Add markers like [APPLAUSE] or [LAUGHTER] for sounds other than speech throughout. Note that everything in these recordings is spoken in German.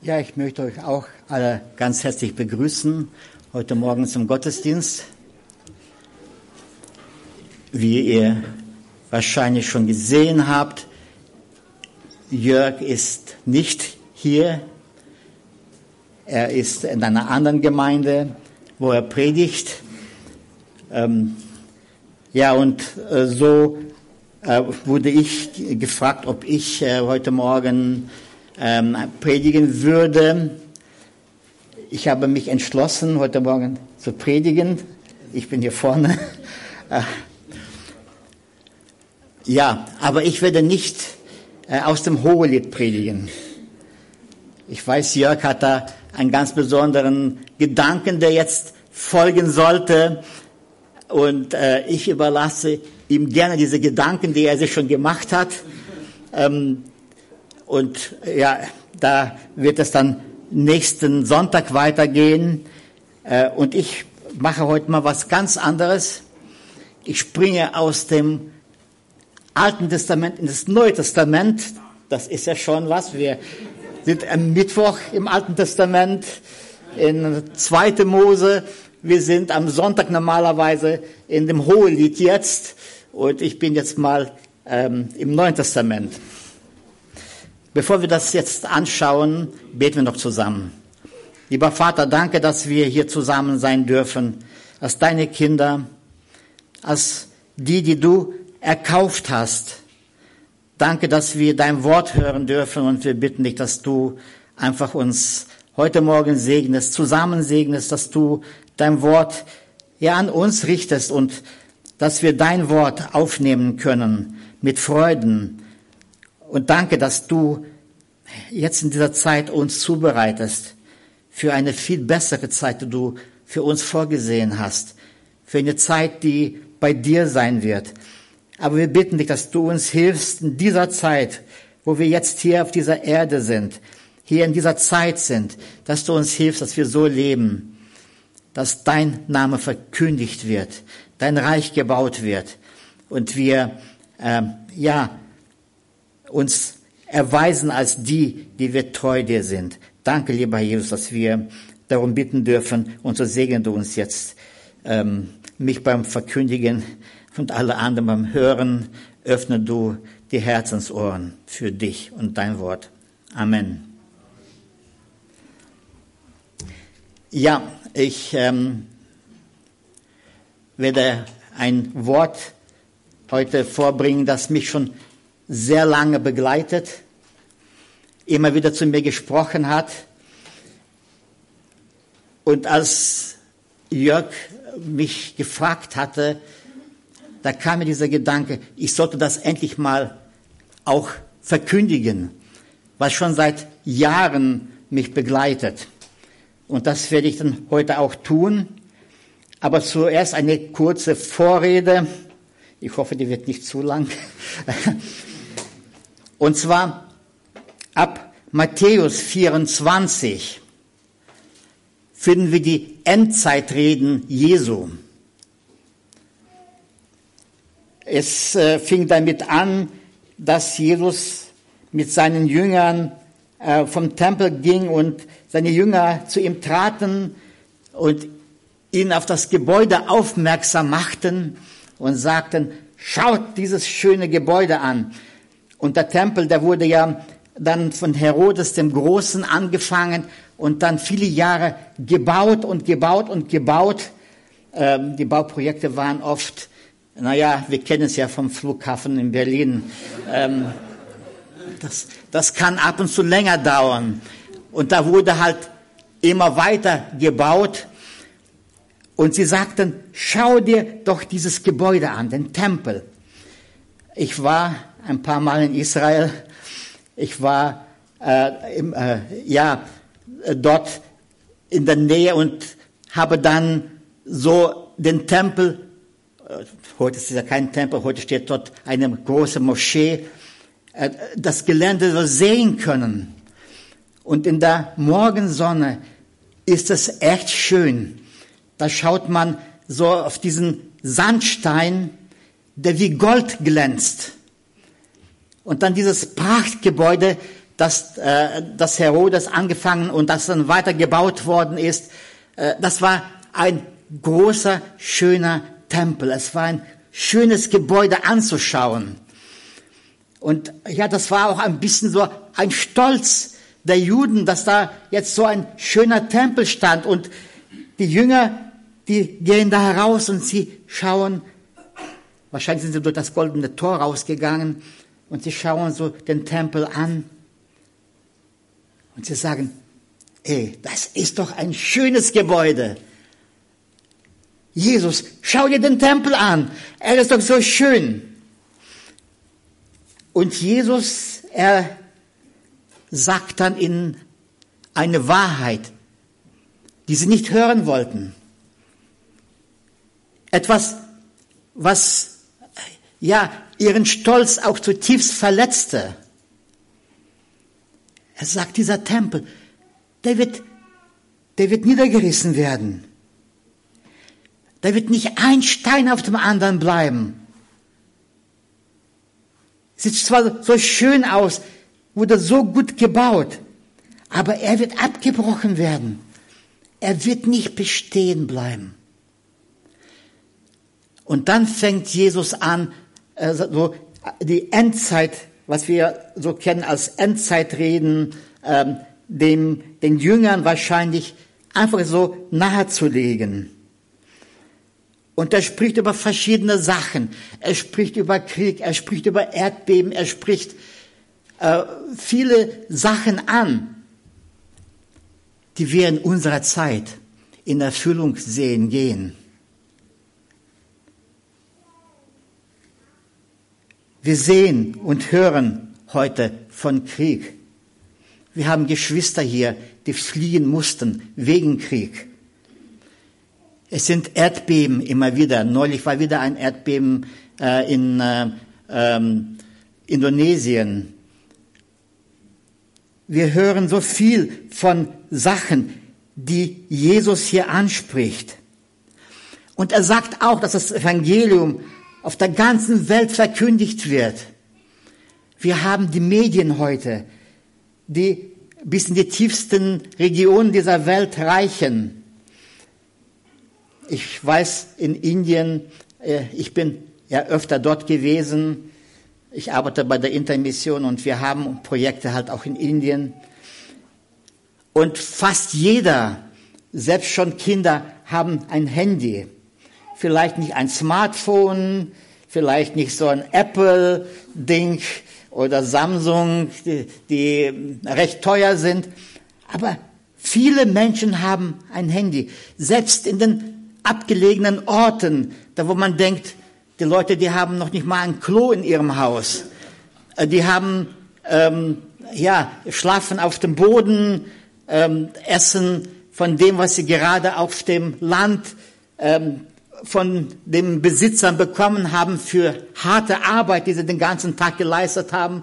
Ja, ich möchte euch auch alle ganz herzlich begrüßen heute Morgen zum Gottesdienst. Wie ihr wahrscheinlich schon gesehen habt, Jörg ist nicht hier. Er ist in einer anderen Gemeinde, wo er predigt. Ähm, ja, und äh, so äh, wurde ich gefragt, ob ich äh, heute Morgen ähm, predigen würde. Ich habe mich entschlossen, heute Morgen zu predigen. Ich bin hier vorne. [LAUGHS] Ja, aber ich werde nicht äh, aus dem Hohelied predigen. Ich weiß, Jörg hat da einen ganz besonderen Gedanken, der jetzt folgen sollte. Und äh, ich überlasse ihm gerne diese Gedanken, die er sich schon gemacht hat. Ähm, und ja, da wird es dann nächsten Sonntag weitergehen. Äh, und ich mache heute mal was ganz anderes. Ich springe aus dem Alten Testament in das Neue Testament. Das ist ja schon was. Wir sind am Mittwoch im Alten Testament in 2. Mose. Wir sind am Sonntag normalerweise in dem Hohelied jetzt. Und ich bin jetzt mal ähm, im Neuen Testament. Bevor wir das jetzt anschauen, beten wir noch zusammen. Lieber Vater, danke, dass wir hier zusammen sein dürfen, als deine Kinder, als die, die du erkauft hast. Danke, dass wir dein Wort hören dürfen und wir bitten dich, dass du einfach uns heute Morgen segnest, zusammen segnest, dass du dein Wort ja an uns richtest und dass wir dein Wort aufnehmen können mit Freuden. Und danke, dass du jetzt in dieser Zeit uns zubereitest für eine viel bessere Zeit, die du für uns vorgesehen hast. Für eine Zeit, die bei dir sein wird. Aber wir bitten dich, dass du uns hilfst in dieser Zeit, wo wir jetzt hier auf dieser Erde sind, hier in dieser Zeit sind, dass du uns hilfst, dass wir so leben, dass dein Name verkündigt wird, dein Reich gebaut wird und wir äh, ja uns erweisen als die, die wir treu dir sind. Danke, lieber Jesus, dass wir darum bitten dürfen und so segne du uns jetzt ähm, mich beim Verkündigen und alle anderen beim Hören. Öffne du die Herzensohren für dich und dein Wort. Amen. Ja, ich ähm, werde ein Wort heute vorbringen, das mich schon sehr lange begleitet, immer wieder zu mir gesprochen hat. Und als Jörg mich gefragt hatte, da kam mir dieser Gedanke, ich sollte das endlich mal auch verkündigen, was schon seit Jahren mich begleitet. Und das werde ich dann heute auch tun. Aber zuerst eine kurze Vorrede. Ich hoffe, die wird nicht zu lang. [LAUGHS] Und zwar ab Matthäus 24 finden wir die Endzeitreden Jesu. Es äh, fing damit an, dass Jesus mit seinen Jüngern äh, vom Tempel ging und seine Jünger zu ihm traten und ihn auf das Gebäude aufmerksam machten und sagten, schaut dieses schöne Gebäude an. Und der Tempel, der wurde ja dann von Herodes dem Großen angefangen und dann viele Jahre gebaut und gebaut und gebaut. Ähm, die Bauprojekte waren oft, naja, wir kennen es ja vom Flughafen in Berlin. Ähm, das, das kann ab und zu länger dauern. Und da wurde halt immer weiter gebaut. Und sie sagten, schau dir doch dieses Gebäude an, den Tempel. Ich war ein paar Mal in Israel. Ich war äh, im, äh, ja dort in der Nähe und habe dann so den Tempel. Äh, heute ist es ja kein Tempel, heute steht dort eine große Moschee. Äh, das Gelände so sehen können. Und in der Morgensonne ist es echt schön. Da schaut man so auf diesen Sandstein, der wie Gold glänzt. Und dann dieses Prachtgebäude, dass, äh, dass Herodes angefangen und das dann weiter gebaut worden ist. Äh, das war ein großer, schöner Tempel. Es war ein schönes Gebäude anzuschauen. Und ja, das war auch ein bisschen so ein Stolz der Juden, dass da jetzt so ein schöner Tempel stand und die Jünger, die gehen da heraus und sie schauen, wahrscheinlich sind sie durch das goldene Tor rausgegangen und sie schauen so den Tempel an und sie sagen, ey, das ist doch ein schönes Gebäude. Jesus, schau dir den Tempel an. Er ist doch so schön. Und Jesus, er sagt dann ihnen eine Wahrheit, die sie nicht hören wollten. Etwas, was, ja, ihren Stolz auch zutiefst verletzte. Er sagt, dieser Tempel, der wird, der wird niedergerissen werden. Da wird nicht ein Stein auf dem anderen bleiben. Sieht zwar so schön aus, wurde so gut gebaut, aber er wird abgebrochen werden. Er wird nicht bestehen bleiben. Und dann fängt Jesus an, äh, so die Endzeit, was wir so kennen als Endzeitreden, ähm, dem, den Jüngern wahrscheinlich einfach so nahezulegen. Und er spricht über verschiedene Sachen. Er spricht über Krieg, er spricht über Erdbeben, er spricht äh, viele Sachen an, die wir in unserer Zeit in Erfüllung sehen gehen. Wir sehen und hören heute von Krieg. Wir haben Geschwister hier, die fliehen mussten wegen Krieg. Es sind Erdbeben immer wieder. Neulich war wieder ein Erdbeben äh, in äh, ähm, Indonesien. Wir hören so viel von Sachen, die Jesus hier anspricht. Und er sagt auch, dass das Evangelium auf der ganzen Welt verkündigt wird. Wir haben die Medien heute, die bis in die tiefsten Regionen dieser Welt reichen. Ich weiß, in Indien, äh, ich bin ja öfter dort gewesen. Ich arbeite bei der Intermission und wir haben Projekte halt auch in Indien. Und fast jeder, selbst schon Kinder, haben ein Handy. Vielleicht nicht ein Smartphone, vielleicht nicht so ein Apple-Ding oder Samsung, die, die recht teuer sind. Aber viele Menschen haben ein Handy. Selbst in den abgelegenen Orten, da wo man denkt, die Leute, die haben noch nicht mal ein Klo in ihrem Haus. Äh, die haben, ähm, ja, schlafen auf dem Boden, ähm, essen von dem, was sie gerade auf dem Land ähm, von den Besitzern bekommen haben für harte Arbeit, die sie den ganzen Tag geleistet haben.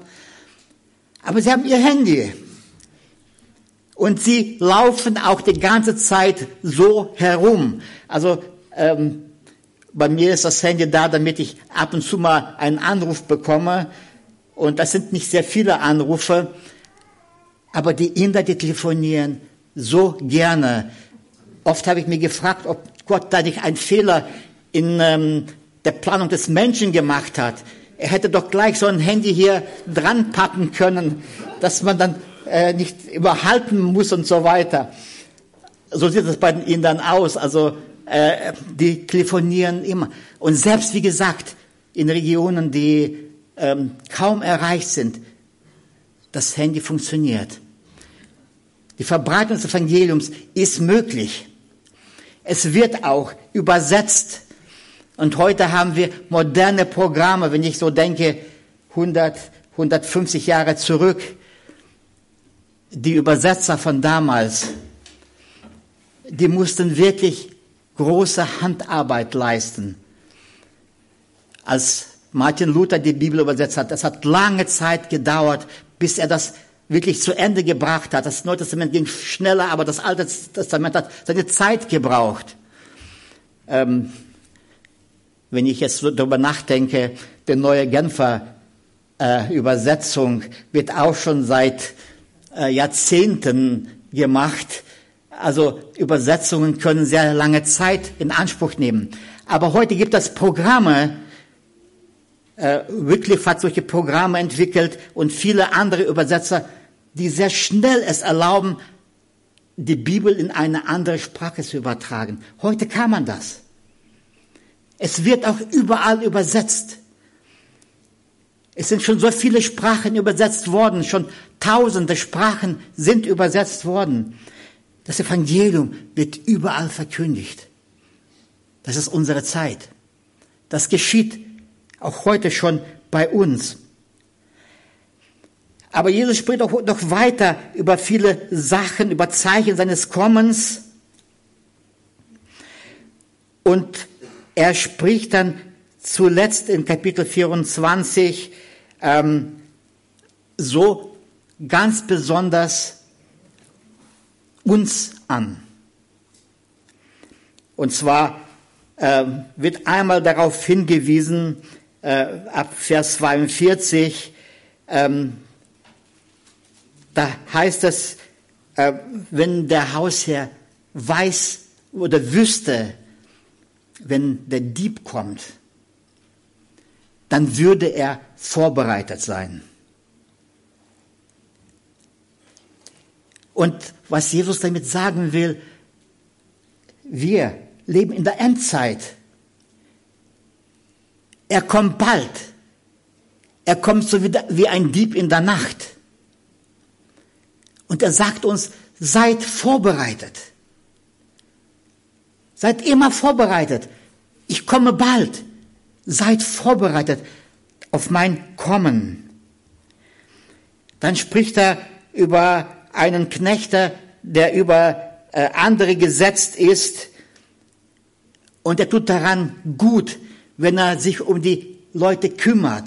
Aber sie haben ihr Handy. Und sie laufen auch die ganze Zeit so herum. Also ähm, bei mir ist das Handy da, damit ich ab und zu mal einen Anruf bekomme. Und das sind nicht sehr viele Anrufe. Aber die Inder, die telefonieren so gerne. Oft habe ich mir gefragt, ob Gott da nicht einen Fehler in ähm, der Planung des Menschen gemacht hat. Er hätte doch gleich so ein Handy hier dran packen können, dass man dann äh, nicht überhalten muss und so weiter. So sieht es bei den Indern aus. Also äh, die telefonieren immer. Und selbst wie gesagt, in Regionen, die ähm, kaum erreicht sind, das Handy funktioniert. Die Verbreitung des Evangeliums ist möglich. Es wird auch übersetzt. Und heute haben wir moderne Programme, wenn ich so denke, 100, 150 Jahre zurück die Übersetzer von damals, die mussten wirklich große Handarbeit leisten. Als Martin Luther die Bibel übersetzt hat, das hat lange Zeit gedauert, bis er das wirklich zu Ende gebracht hat. Das Neue Testament ging schneller, aber das Alte Testament hat seine Zeit gebraucht. Ähm, wenn ich jetzt darüber nachdenke, die neue Genfer äh, Übersetzung wird auch schon seit äh, Jahrzehnten gemacht. Also Übersetzungen können sehr lange Zeit in Anspruch nehmen. Aber heute gibt es Programme, äh, Wycliffe hat solche Programme entwickelt und viele andere Übersetzer, die sehr schnell es erlauben, die Bibel in eine andere Sprache zu übertragen. Heute kann man das. Es wird auch überall übersetzt. Es sind schon so viele Sprachen übersetzt worden, schon tausende Sprachen sind übersetzt worden. Das Evangelium wird überall verkündigt. Das ist unsere Zeit. Das geschieht auch heute schon bei uns. Aber Jesus spricht auch noch weiter über viele Sachen, über Zeichen seines Kommens. Und er spricht dann zuletzt in Kapitel 24 ähm, so ganz besonders uns an. Und zwar äh, wird einmal darauf hingewiesen, äh, ab Vers 42, ähm, da heißt es, äh, wenn der Hausherr weiß oder wüsste, wenn der Dieb kommt, dann würde er vorbereitet sein. Und was Jesus damit sagen will, wir leben in der Endzeit. Er kommt bald. Er kommt so wie ein Dieb in der Nacht. Und er sagt uns, seid vorbereitet. Seid immer vorbereitet. Ich komme bald. Seid vorbereitet auf mein Kommen. Dann spricht er über einen Knechter, der über äh, andere gesetzt ist. Und er tut daran gut, wenn er sich um die Leute kümmert.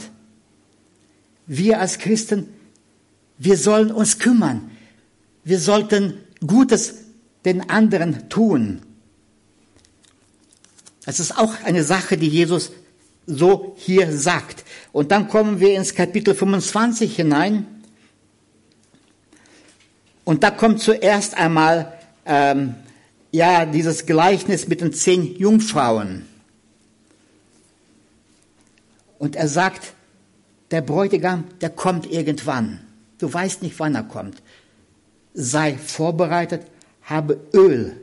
Wir als Christen, wir sollen uns kümmern. Wir sollten Gutes den anderen tun. Das ist auch eine Sache, die Jesus so hier sagt. Und dann kommen wir ins Kapitel 25 hinein. Und da kommt zuerst einmal ähm, ja dieses Gleichnis mit den zehn Jungfrauen. Und er sagt, der Bräutigam, der kommt irgendwann. Du weißt nicht, wann er kommt. Sei vorbereitet, habe Öl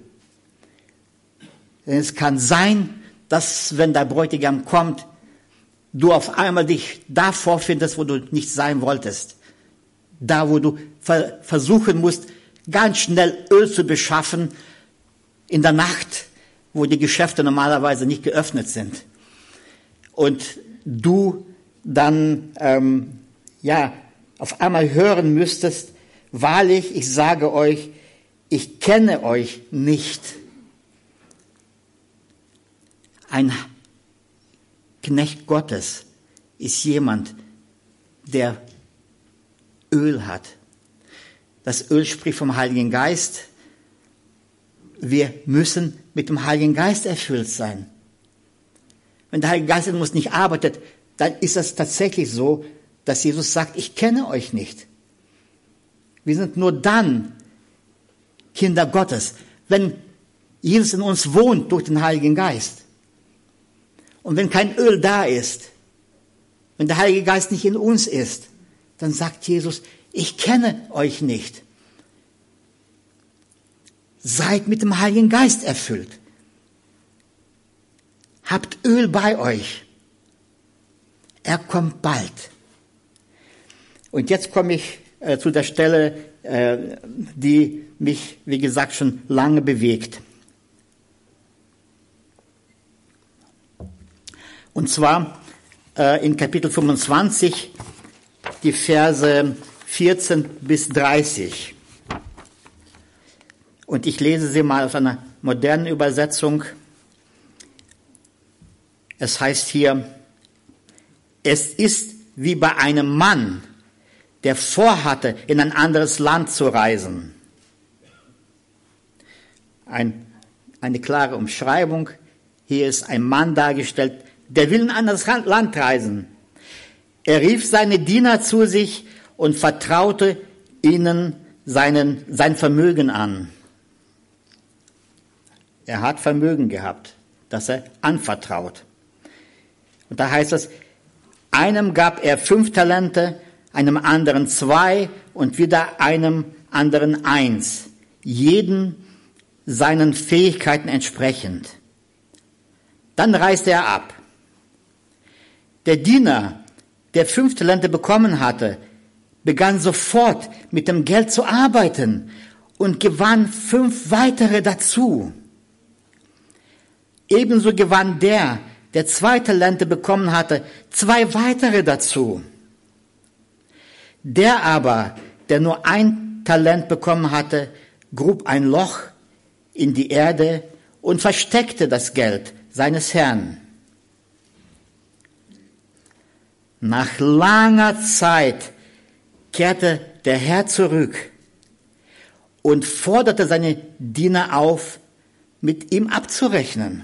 denn es kann sein, dass wenn der Bräutigam kommt, du auf einmal dich da vorfindest, wo du nicht sein wolltest. Da, wo du versuchen musst, ganz schnell Öl zu beschaffen, in der Nacht, wo die Geschäfte normalerweise nicht geöffnet sind. Und du dann, ähm, ja, auf einmal hören müsstest, wahrlich, ich sage euch, ich kenne euch nicht. Ein Knecht Gottes ist jemand, der Öl hat. Das Öl spricht vom Heiligen Geist. Wir müssen mit dem Heiligen Geist erfüllt sein. Wenn der Heilige Geist in uns nicht arbeitet, dann ist es tatsächlich so, dass Jesus sagt, ich kenne euch nicht. Wir sind nur dann Kinder Gottes, wenn Jesus in uns wohnt durch den Heiligen Geist. Und wenn kein Öl da ist, wenn der Heilige Geist nicht in uns ist, dann sagt Jesus, ich kenne euch nicht. Seid mit dem Heiligen Geist erfüllt. Habt Öl bei euch. Er kommt bald. Und jetzt komme ich äh, zu der Stelle, äh, die mich, wie gesagt, schon lange bewegt. Und zwar äh, in Kapitel 25, die Verse 14 bis 30. Und ich lese sie mal aus einer modernen Übersetzung. Es heißt hier, es ist wie bei einem Mann, der vorhatte, in ein anderes Land zu reisen. Ein, eine klare Umschreibung. Hier ist ein Mann dargestellt, der will in ein anderes Land reisen. Er rief seine Diener zu sich und vertraute ihnen seinen, sein Vermögen an. Er hat Vermögen gehabt, das er anvertraut. Und da heißt es, einem gab er fünf Talente, einem anderen zwei und wieder einem anderen eins. Jeden seinen Fähigkeiten entsprechend. Dann reiste er ab. Der Diener, der fünf Talente bekommen hatte, begann sofort mit dem Geld zu arbeiten und gewann fünf weitere dazu. Ebenso gewann der, der zwei Talente bekommen hatte, zwei weitere dazu. Der aber, der nur ein Talent bekommen hatte, grub ein Loch in die Erde und versteckte das Geld seines Herrn. Nach langer Zeit kehrte der Herr zurück und forderte seine Diener auf, mit ihm abzurechnen.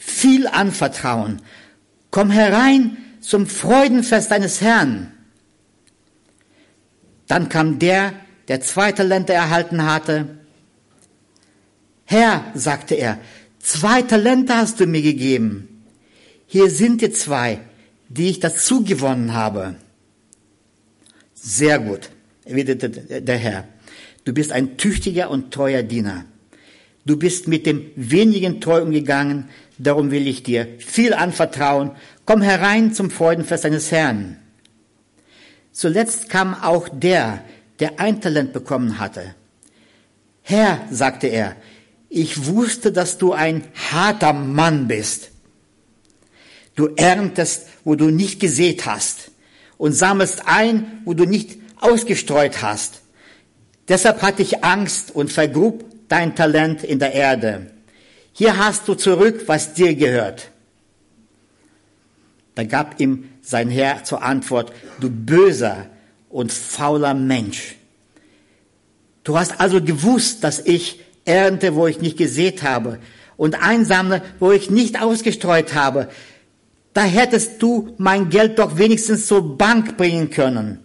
viel anvertrauen. Komm herein zum Freudenfest deines Herrn. Dann kam der, der zwei Talente erhalten hatte. Herr, sagte er, zwei Talente hast du mir gegeben. Hier sind die zwei, die ich dazu gewonnen habe. Sehr gut, erwiderte der Herr. Du bist ein tüchtiger und treuer Diener. Du bist mit dem wenigen treu umgegangen, darum will ich dir viel anvertrauen. Komm herein zum Freudenfest deines Herrn. Zuletzt kam auch der, der ein Talent bekommen hatte. Herr, sagte er, ich wusste, dass du ein harter Mann bist. Du erntest, wo du nicht gesät hast und sammelst ein, wo du nicht ausgestreut hast. Deshalb hatte ich Angst und vergrub dein Talent in der Erde. Hier hast du zurück, was dir gehört. Da gab ihm sein Herr zur Antwort, du böser und fauler Mensch. Du hast also gewusst, dass ich ernte, wo ich nicht gesät habe und einsammle, wo ich nicht ausgestreut habe. Da hättest du mein Geld doch wenigstens zur Bank bringen können.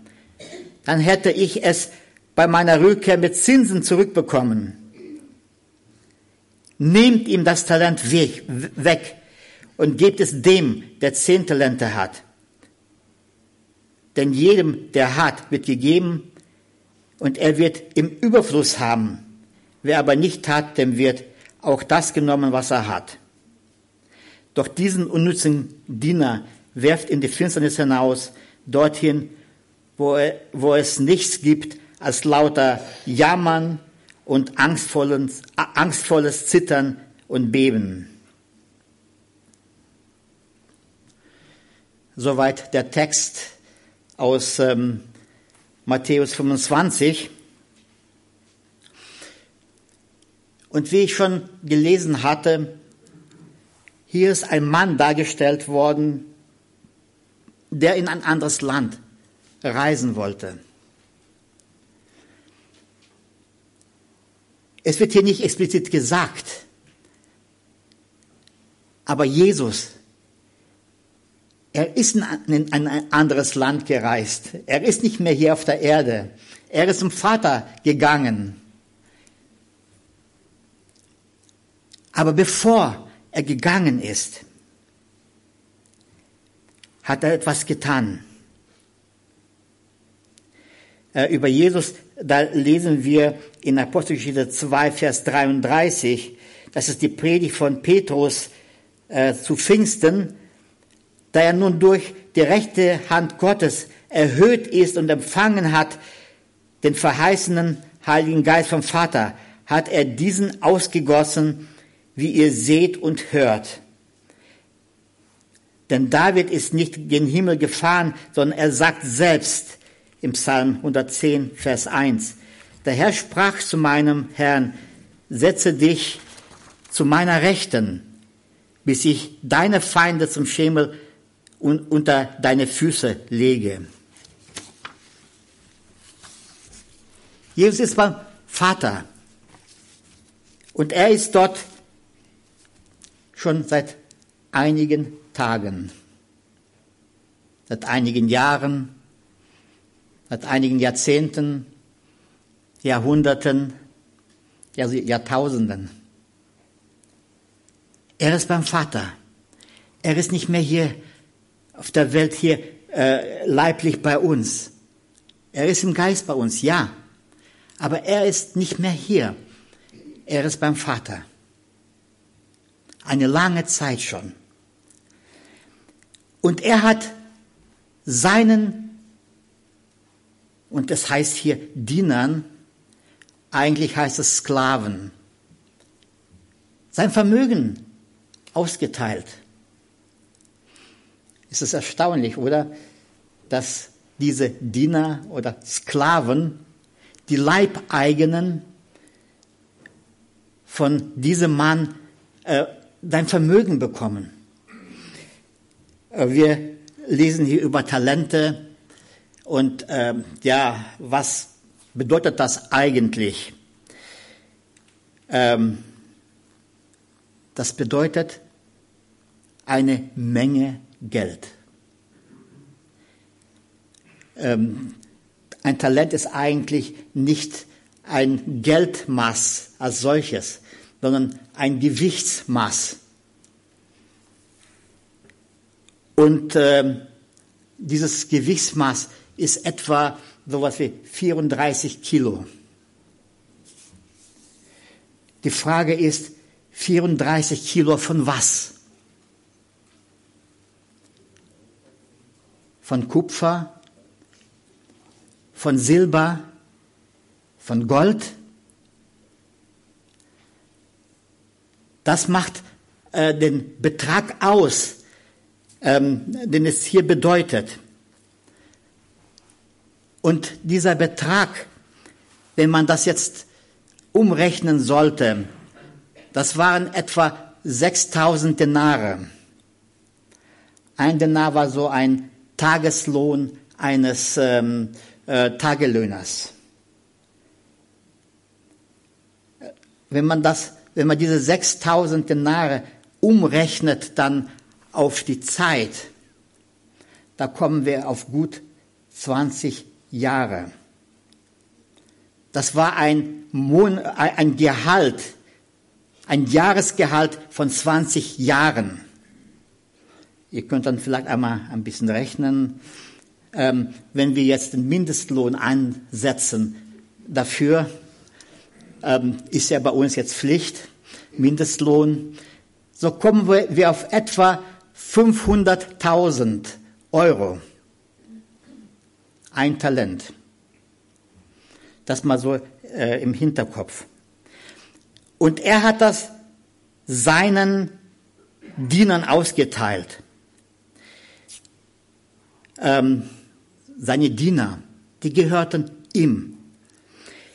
Dann hätte ich es bei meiner Rückkehr mit Zinsen zurückbekommen. Nehmt ihm das Talent weg und gebt es dem, der zehn Talente hat. Denn jedem, der hat, wird gegeben und er wird im Überfluss haben. Wer aber nicht hat, dem wird auch das genommen, was er hat. Doch diesen unnützen Diener werft in die Finsternis hinaus, dorthin, wo, er, wo es nichts gibt als lauter Jammern und angstvolles, angstvolles Zittern und Beben. Soweit der Text aus ähm, Matthäus 25. Und wie ich schon gelesen hatte, hier ist ein Mann dargestellt worden, der in ein anderes Land reisen wollte. Es wird hier nicht explizit gesagt, aber Jesus, er ist in ein anderes Land gereist. Er ist nicht mehr hier auf der Erde. Er ist zum Vater gegangen. Aber bevor er gegangen ist, hat er etwas getan. Über Jesus, da lesen wir in Apostelgeschichte 2, Vers 33, das ist die Predigt von Petrus äh, zu Pfingsten, da er nun durch die rechte Hand Gottes erhöht ist und empfangen hat, den verheißenen Heiligen Geist vom Vater, hat er diesen ausgegossen, wie ihr seht und hört. Denn David ist nicht gen Himmel gefahren, sondern er sagt selbst im Psalm 110, Vers 1, Der Herr sprach zu meinem Herrn, setze dich zu meiner Rechten, bis ich deine Feinde zum Schemel unter deine Füße lege. Jesus ist beim Vater und er ist dort schon seit einigen Tagen, seit einigen Jahren, seit einigen Jahrzehnten, Jahrhunderten, Jahrtausenden. Er ist beim Vater. Er ist nicht mehr hier auf der Welt hier äh, leiblich bei uns. Er ist im Geist bei uns, ja. Aber er ist nicht mehr hier. Er ist beim Vater. Eine lange Zeit schon. Und er hat seinen, und das heißt hier Dienern, eigentlich heißt es Sklaven, sein Vermögen ausgeteilt. Es ist erstaunlich, oder? Dass diese Diener oder Sklaven die Leibeigenen von diesem Mann äh, dein Vermögen bekommen. Äh, wir lesen hier über Talente und äh, ja, was bedeutet das eigentlich? Ähm, das bedeutet eine Menge Geld. Ähm, ein Talent ist eigentlich nicht ein Geldmaß als solches, sondern ein Gewichtsmaß. Und äh, dieses Gewichtsmaß ist etwa so etwas wie 34 Kilo. Die Frage ist, 34 Kilo von was? Von Kupfer, von Silber, von Gold. Das macht äh, den Betrag aus, ähm, den es hier bedeutet. Und dieser Betrag, wenn man das jetzt umrechnen sollte, das waren etwa 6000 Denare. Ein Denar war so ein Tageslohn eines ähm, äh, Tagelöhners. Wenn man das, wenn man diese 6000 Denare umrechnet dann auf die Zeit, da kommen wir auf gut 20 Jahre. Das war ein, Mon ein Gehalt, ein Jahresgehalt von 20 Jahren. Ihr könnt dann vielleicht einmal ein bisschen rechnen ähm, wenn wir jetzt den Mindestlohn ansetzen, dafür ähm, ist ja bei uns jetzt Pflicht, Mindestlohn, so kommen wir, wir auf etwa 500.000 Euro. Ein Talent. Das mal so äh, im Hinterkopf. Und er hat das seinen Dienern ausgeteilt. Ähm, seine Diener, die gehörten ihm.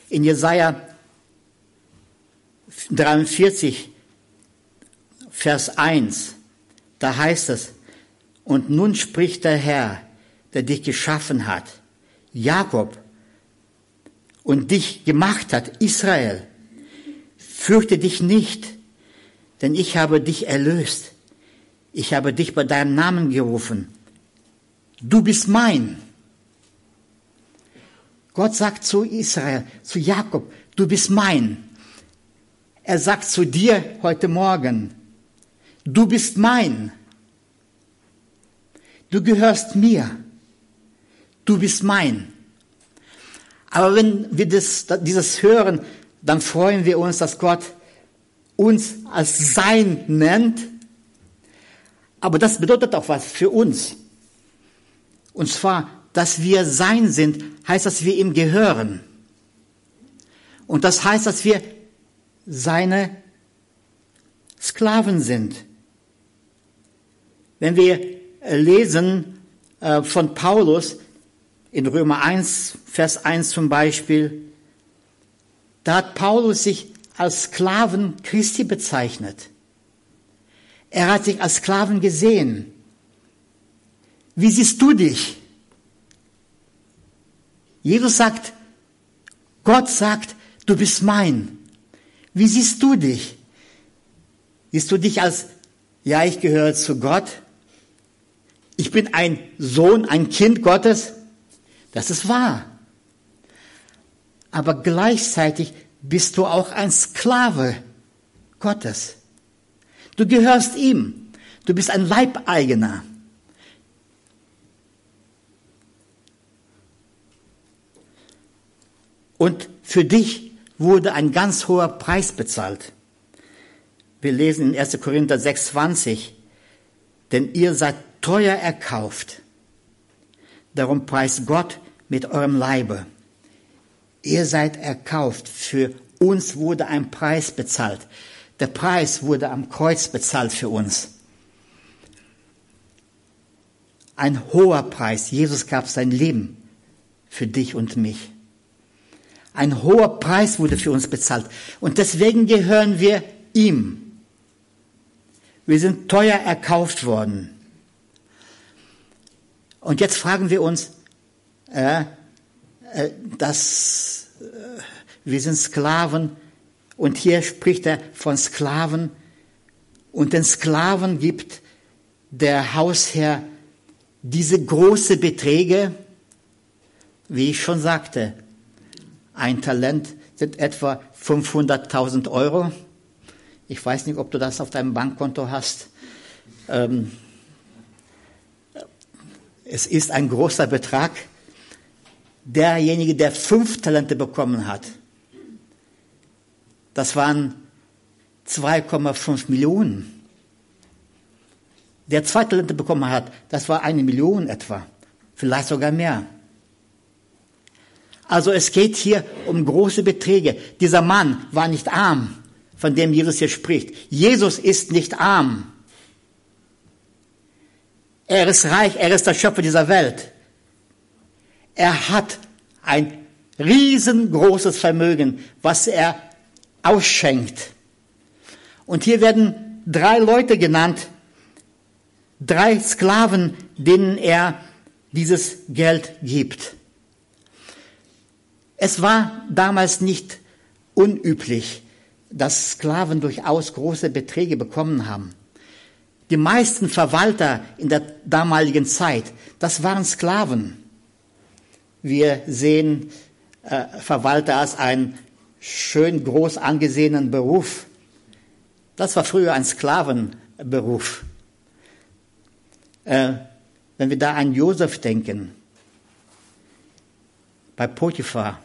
In Jesaja 43, Vers 1, da heißt es, und nun spricht der Herr, der dich geschaffen hat, Jakob, und dich gemacht hat, Israel, fürchte dich nicht, denn ich habe dich erlöst. Ich habe dich bei deinem Namen gerufen. Du bist mein. Gott sagt zu Israel, zu Jakob, du bist mein. Er sagt zu dir heute Morgen, du bist mein. Du gehörst mir. Du bist mein. Aber wenn wir das, dieses hören, dann freuen wir uns, dass Gott uns als sein nennt. Aber das bedeutet auch was für uns. Und zwar dass wir sein sind, heißt, dass wir ihm gehören. Und das heißt, dass wir seine Sklaven sind. Wenn wir lesen äh, von Paulus in Römer 1, Vers 1 zum Beispiel, Da hat Paulus sich als Sklaven Christi bezeichnet. Er hat sich als Sklaven gesehen. Wie siehst du dich? Jesus sagt, Gott sagt, du bist mein. Wie siehst du dich? Siehst du dich als, ja, ich gehöre zu Gott? Ich bin ein Sohn, ein Kind Gottes? Das ist wahr. Aber gleichzeitig bist du auch ein Sklave Gottes. Du gehörst ihm. Du bist ein Leibeigener. Und für dich wurde ein ganz hoher Preis bezahlt. Wir lesen in 1. Korinther 6,20, denn ihr seid teuer erkauft. Darum preist Gott mit eurem Leibe. Ihr seid erkauft. Für uns wurde ein Preis bezahlt. Der Preis wurde am Kreuz bezahlt für uns. Ein hoher Preis. Jesus gab sein Leben für dich und mich. Ein hoher Preis wurde für uns bezahlt. Und deswegen gehören wir ihm. Wir sind teuer erkauft worden. Und jetzt fragen wir uns, äh, äh, dass äh, wir sind Sklaven und hier spricht er von Sklaven und den Sklaven gibt der Hausherr diese große Beträge, wie ich schon sagte, ein Talent sind etwa 500.000 Euro. Ich weiß nicht, ob du das auf deinem Bankkonto hast. Ähm, es ist ein großer Betrag. Derjenige, der fünf Talente bekommen hat, das waren 2,5 Millionen. Der zwei Talente bekommen hat, das war eine Million etwa, vielleicht sogar mehr. Also es geht hier um große Beträge. Dieser Mann war nicht arm, von dem Jesus hier spricht. Jesus ist nicht arm. Er ist reich, er ist der Schöpfer dieser Welt. Er hat ein riesengroßes Vermögen, was er ausschenkt. Und hier werden drei Leute genannt, drei Sklaven, denen er dieses Geld gibt. Es war damals nicht unüblich, dass Sklaven durchaus große Beträge bekommen haben. Die meisten Verwalter in der damaligen Zeit, das waren Sklaven. Wir sehen äh, Verwalter als einen schön groß angesehenen Beruf. Das war früher ein Sklavenberuf. Äh, wenn wir da an Josef denken, bei Potiphar,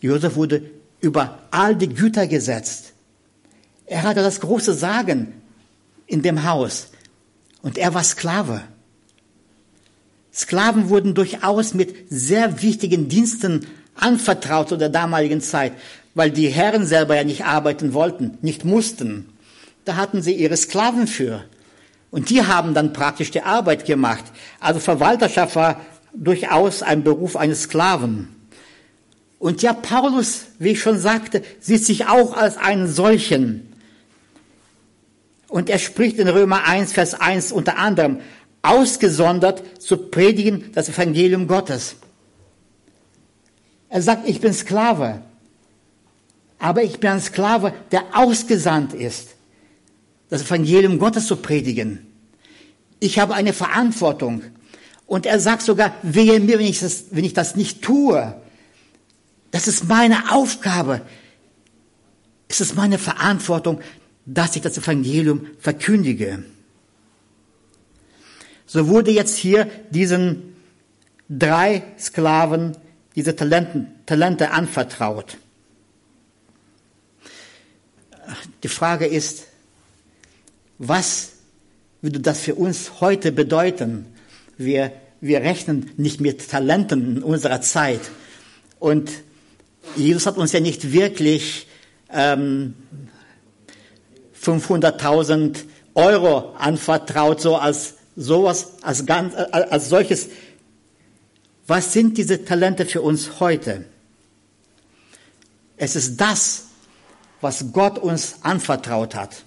Josef wurde über all die Güter gesetzt. Er hatte das große Sagen in dem Haus und er war Sklave. Sklaven wurden durchaus mit sehr wichtigen Diensten anvertraut zu der damaligen Zeit, weil die Herren selber ja nicht arbeiten wollten, nicht mussten. Da hatten sie ihre Sklaven für. Und die haben dann praktisch die Arbeit gemacht. Also Verwalterschaft war durchaus ein Beruf eines Sklaven. Und ja, Paulus, wie ich schon sagte, sieht sich auch als einen solchen. Und er spricht in Römer 1, Vers 1 unter anderem, ausgesondert zu predigen das Evangelium Gottes. Er sagt, ich bin Sklave, aber ich bin ein Sklave, der ausgesandt ist, das Evangelium Gottes zu predigen. Ich habe eine Verantwortung. Und er sagt sogar, wehe mir, wenn ich das, wenn ich das nicht tue. Das ist meine Aufgabe. Es ist meine Verantwortung, dass ich das Evangelium verkündige. So wurde jetzt hier diesen drei Sklaven diese Talenten, Talente anvertraut. Die Frage ist, was würde das für uns heute bedeuten? Wir, wir rechnen nicht mit Talenten in unserer Zeit. Und Jesus hat uns ja nicht wirklich ähm, 500.000 Euro anvertraut, so als sowas, als, ganz, als solches. Was sind diese Talente für uns heute? Es ist das, was Gott uns anvertraut hat.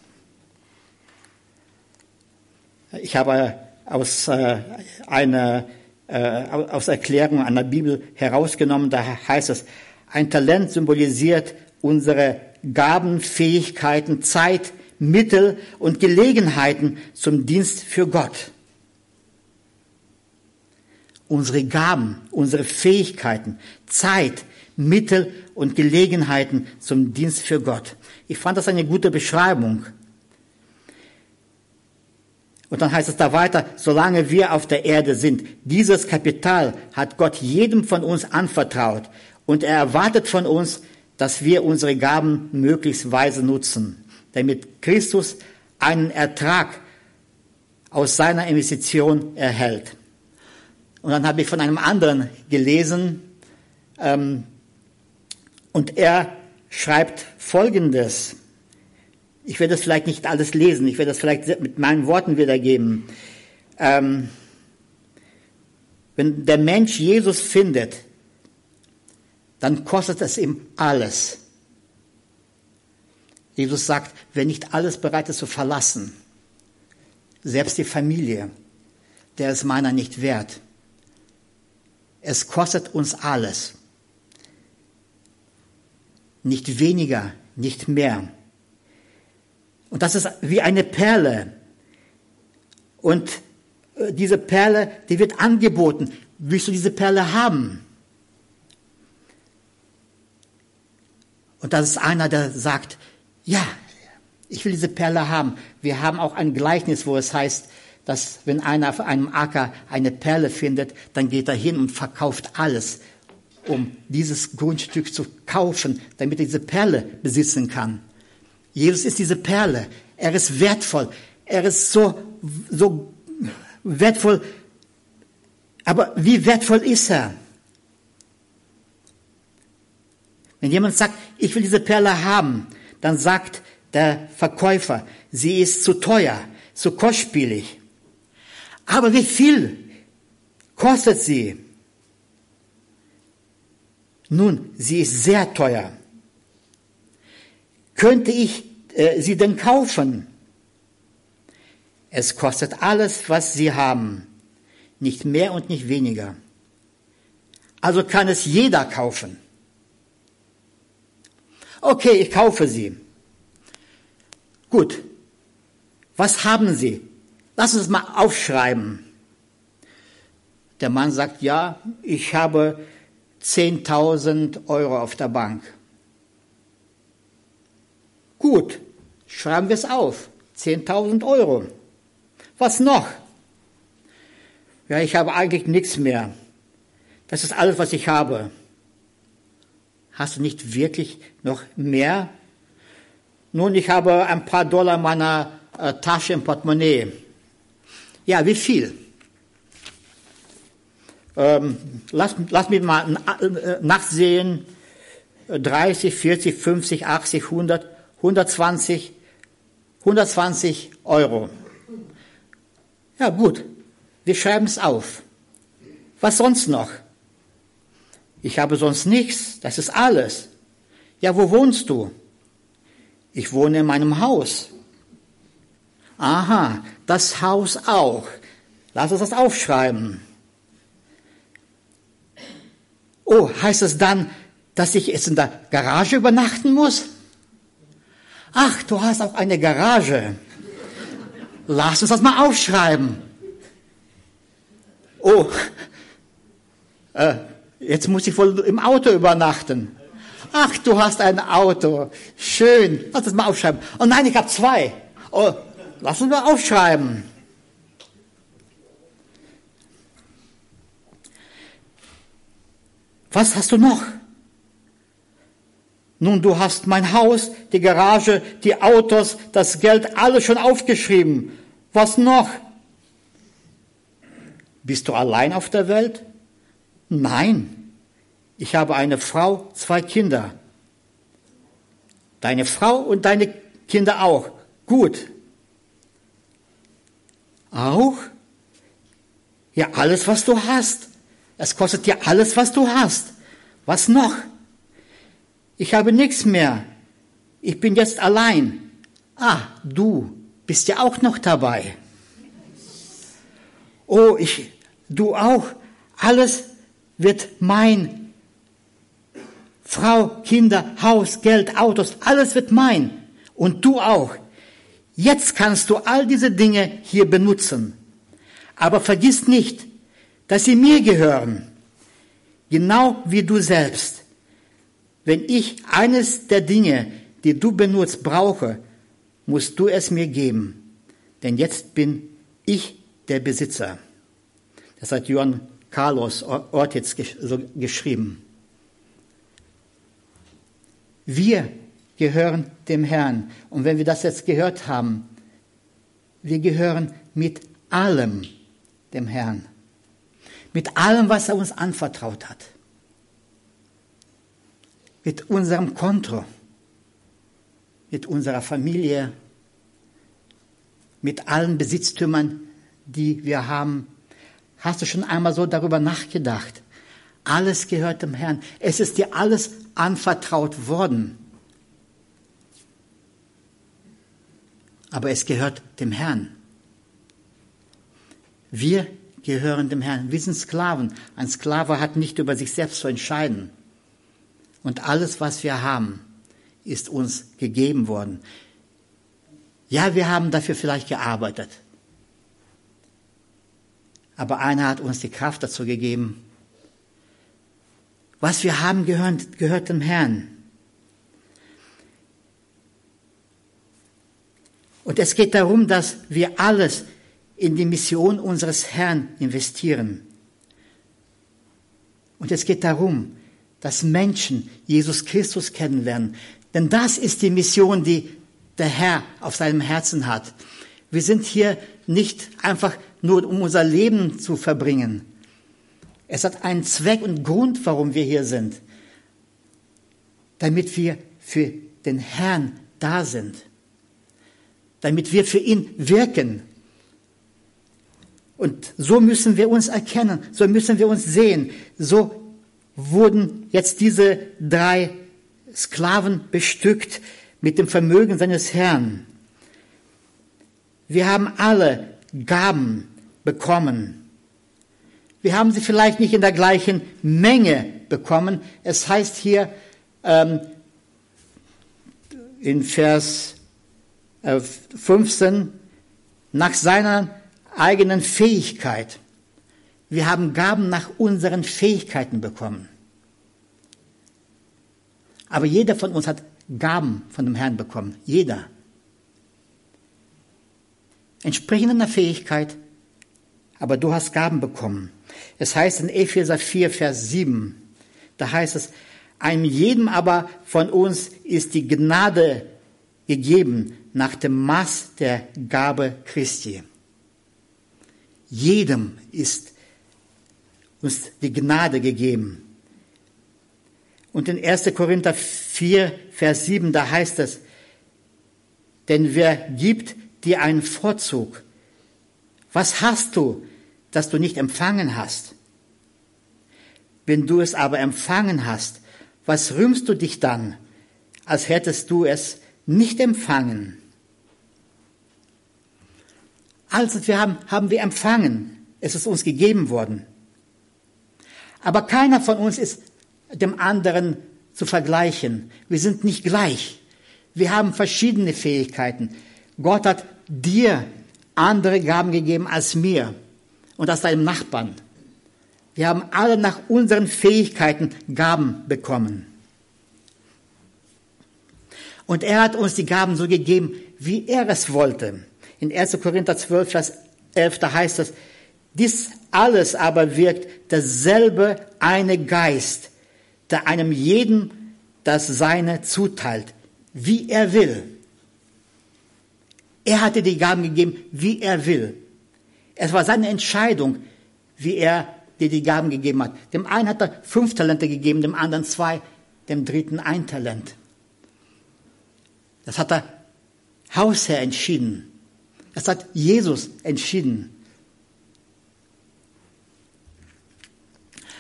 Ich habe aus äh, einer äh, aus Erklärung einer Bibel herausgenommen, da heißt es, ein Talent symbolisiert unsere Gaben, Fähigkeiten, Zeit, Mittel und Gelegenheiten zum Dienst für Gott. Unsere Gaben, unsere Fähigkeiten, Zeit, Mittel und Gelegenheiten zum Dienst für Gott. Ich fand das eine gute Beschreibung. Und dann heißt es da weiter, solange wir auf der Erde sind, dieses Kapital hat Gott jedem von uns anvertraut und er erwartet von uns, dass wir unsere Gaben möglichst weise nutzen, damit Christus einen Ertrag aus seiner Investition erhält. Und dann habe ich von einem anderen gelesen, ähm, und er schreibt Folgendes. Ich werde das vielleicht nicht alles lesen, ich werde das vielleicht mit meinen Worten wiedergeben. Ähm, wenn der Mensch Jesus findet, dann kostet es ihm alles. Jesus sagt, wer nicht alles bereit ist zu verlassen, selbst die Familie, der ist meiner nicht wert. Es kostet uns alles. Nicht weniger, nicht mehr. Und das ist wie eine Perle. Und äh, diese Perle, die wird angeboten. Willst du diese Perle haben? Und das ist einer, der sagt, ja, ich will diese Perle haben. Wir haben auch ein Gleichnis, wo es heißt, dass wenn einer auf einem Acker eine Perle findet, dann geht er hin und verkauft alles, um dieses Grundstück zu kaufen, damit er diese Perle besitzen kann. Jesus ist diese Perle. Er ist wertvoll. Er ist so, so wertvoll. Aber wie wertvoll ist er? Wenn jemand sagt, ich will diese Perle haben, dann sagt der Verkäufer, sie ist zu teuer, zu kostspielig. Aber wie viel kostet sie? Nun, sie ist sehr teuer. Könnte ich äh, sie denn kaufen? Es kostet alles, was sie haben, nicht mehr und nicht weniger. Also kann es jeder kaufen. Okay, ich kaufe sie. Gut. Was haben Sie? Lass uns mal aufschreiben. Der Mann sagt, ja, ich habe 10.000 Euro auf der Bank. Gut, schreiben wir es auf. 10.000 Euro. Was noch? Ja, ich habe eigentlich nichts mehr. Das ist alles, was ich habe. Hast du nicht wirklich noch mehr? Nun, ich habe ein paar Dollar in meiner äh, Tasche im Portemonnaie. Ja, wie viel? Ähm, lass, lass mich mal äh, nachsehen. 30, 40, 50, 80, 100, 120, 120 Euro. Ja, gut. Wir schreiben es auf. Was sonst noch? Ich habe sonst nichts. Das ist alles. Ja, wo wohnst du? Ich wohne in meinem Haus. Aha, das Haus auch. Lass uns das aufschreiben. Oh, heißt es dann, dass ich jetzt in der Garage übernachten muss? Ach, du hast auch eine Garage. Lass uns das mal aufschreiben. Oh, äh, jetzt muss ich wohl im Auto übernachten. Ach, du hast ein Auto. Schön. Lass das mal aufschreiben. Oh nein, ich habe zwei. Oh, lass uns mal aufschreiben. Was hast du noch? Nun, du hast mein Haus, die Garage, die Autos, das Geld, alles schon aufgeschrieben. Was noch? Bist du allein auf der Welt? Nein. Ich habe eine Frau, zwei Kinder. Deine Frau und deine Kinder auch. Gut. Auch? Ja, alles, was du hast. Es kostet dir alles, was du hast. Was noch? Ich habe nichts mehr. Ich bin jetzt allein. Ah, du bist ja auch noch dabei. Oh, ich, du auch. Alles wird mein. Frau, Kinder, Haus, Geld, Autos, alles wird mein. Und du auch. Jetzt kannst du all diese Dinge hier benutzen. Aber vergiss nicht, dass sie mir gehören. Genau wie du selbst. Wenn ich eines der Dinge, die du benutzt, brauche, musst du es mir geben. Denn jetzt bin ich der Besitzer. Das hat Johann Carlos Ortiz geschrieben. Wir gehören dem Herrn. Und wenn wir das jetzt gehört haben, wir gehören mit allem dem Herrn. Mit allem, was er uns anvertraut hat. Mit unserem Konto. Mit unserer Familie. Mit allen Besitztümern, die wir haben. Hast du schon einmal so darüber nachgedacht? Alles gehört dem Herrn. Es ist dir alles anvertraut worden. Aber es gehört dem Herrn. Wir gehören dem Herrn. Wir sind Sklaven. Ein Sklave hat nicht über sich selbst zu entscheiden. Und alles, was wir haben, ist uns gegeben worden. Ja, wir haben dafür vielleicht gearbeitet. Aber einer hat uns die Kraft dazu gegeben. Was wir haben, gehört, gehört dem Herrn. Und es geht darum, dass wir alles in die Mission unseres Herrn investieren. Und es geht darum, dass Menschen Jesus Christus kennenlernen. Denn das ist die Mission, die der Herr auf seinem Herzen hat. Wir sind hier nicht einfach nur, um unser Leben zu verbringen. Es hat einen Zweck und Grund, warum wir hier sind. Damit wir für den Herrn da sind. Damit wir für ihn wirken. Und so müssen wir uns erkennen, so müssen wir uns sehen. So wurden jetzt diese drei Sklaven bestückt mit dem Vermögen seines Herrn. Wir haben alle Gaben bekommen. Wir haben sie vielleicht nicht in der gleichen Menge bekommen. Es heißt hier ähm, in Vers äh, 15, nach seiner eigenen Fähigkeit. Wir haben Gaben nach unseren Fähigkeiten bekommen. Aber jeder von uns hat Gaben von dem Herrn bekommen. Jeder. Entsprechend einer Fähigkeit, aber du hast Gaben bekommen. Es heißt in Epheser 4, Vers 7, da heißt es, einem jedem aber von uns ist die Gnade gegeben nach dem Maß der Gabe Christi. Jedem ist uns die Gnade gegeben. Und in 1. Korinther 4, Vers 7, da heißt es, denn wer gibt dir einen Vorzug? Was hast du, das du nicht empfangen hast? Wenn du es aber empfangen hast, was rühmst du dich dann, als hättest du es nicht empfangen? Also wir haben, haben wir empfangen. Es ist uns gegeben worden. Aber keiner von uns ist dem anderen zu vergleichen. Wir sind nicht gleich. Wir haben verschiedene Fähigkeiten. Gott hat dir andere Gaben gegeben als mir und als deinem Nachbarn. Wir haben alle nach unseren Fähigkeiten Gaben bekommen. Und er hat uns die Gaben so gegeben, wie er es wollte. In 1. Korinther 12, Vers 11, da heißt es, dies alles aber wirkt derselbe eine Geist, der einem jeden das Seine zuteilt, wie er will. Er hatte die Gaben gegeben, wie er will. Es war seine Entscheidung, wie er dir die Gaben gegeben hat. Dem einen hat er fünf Talente gegeben, dem anderen zwei, dem dritten ein Talent. Das hat der Hausherr entschieden. Das hat Jesus entschieden.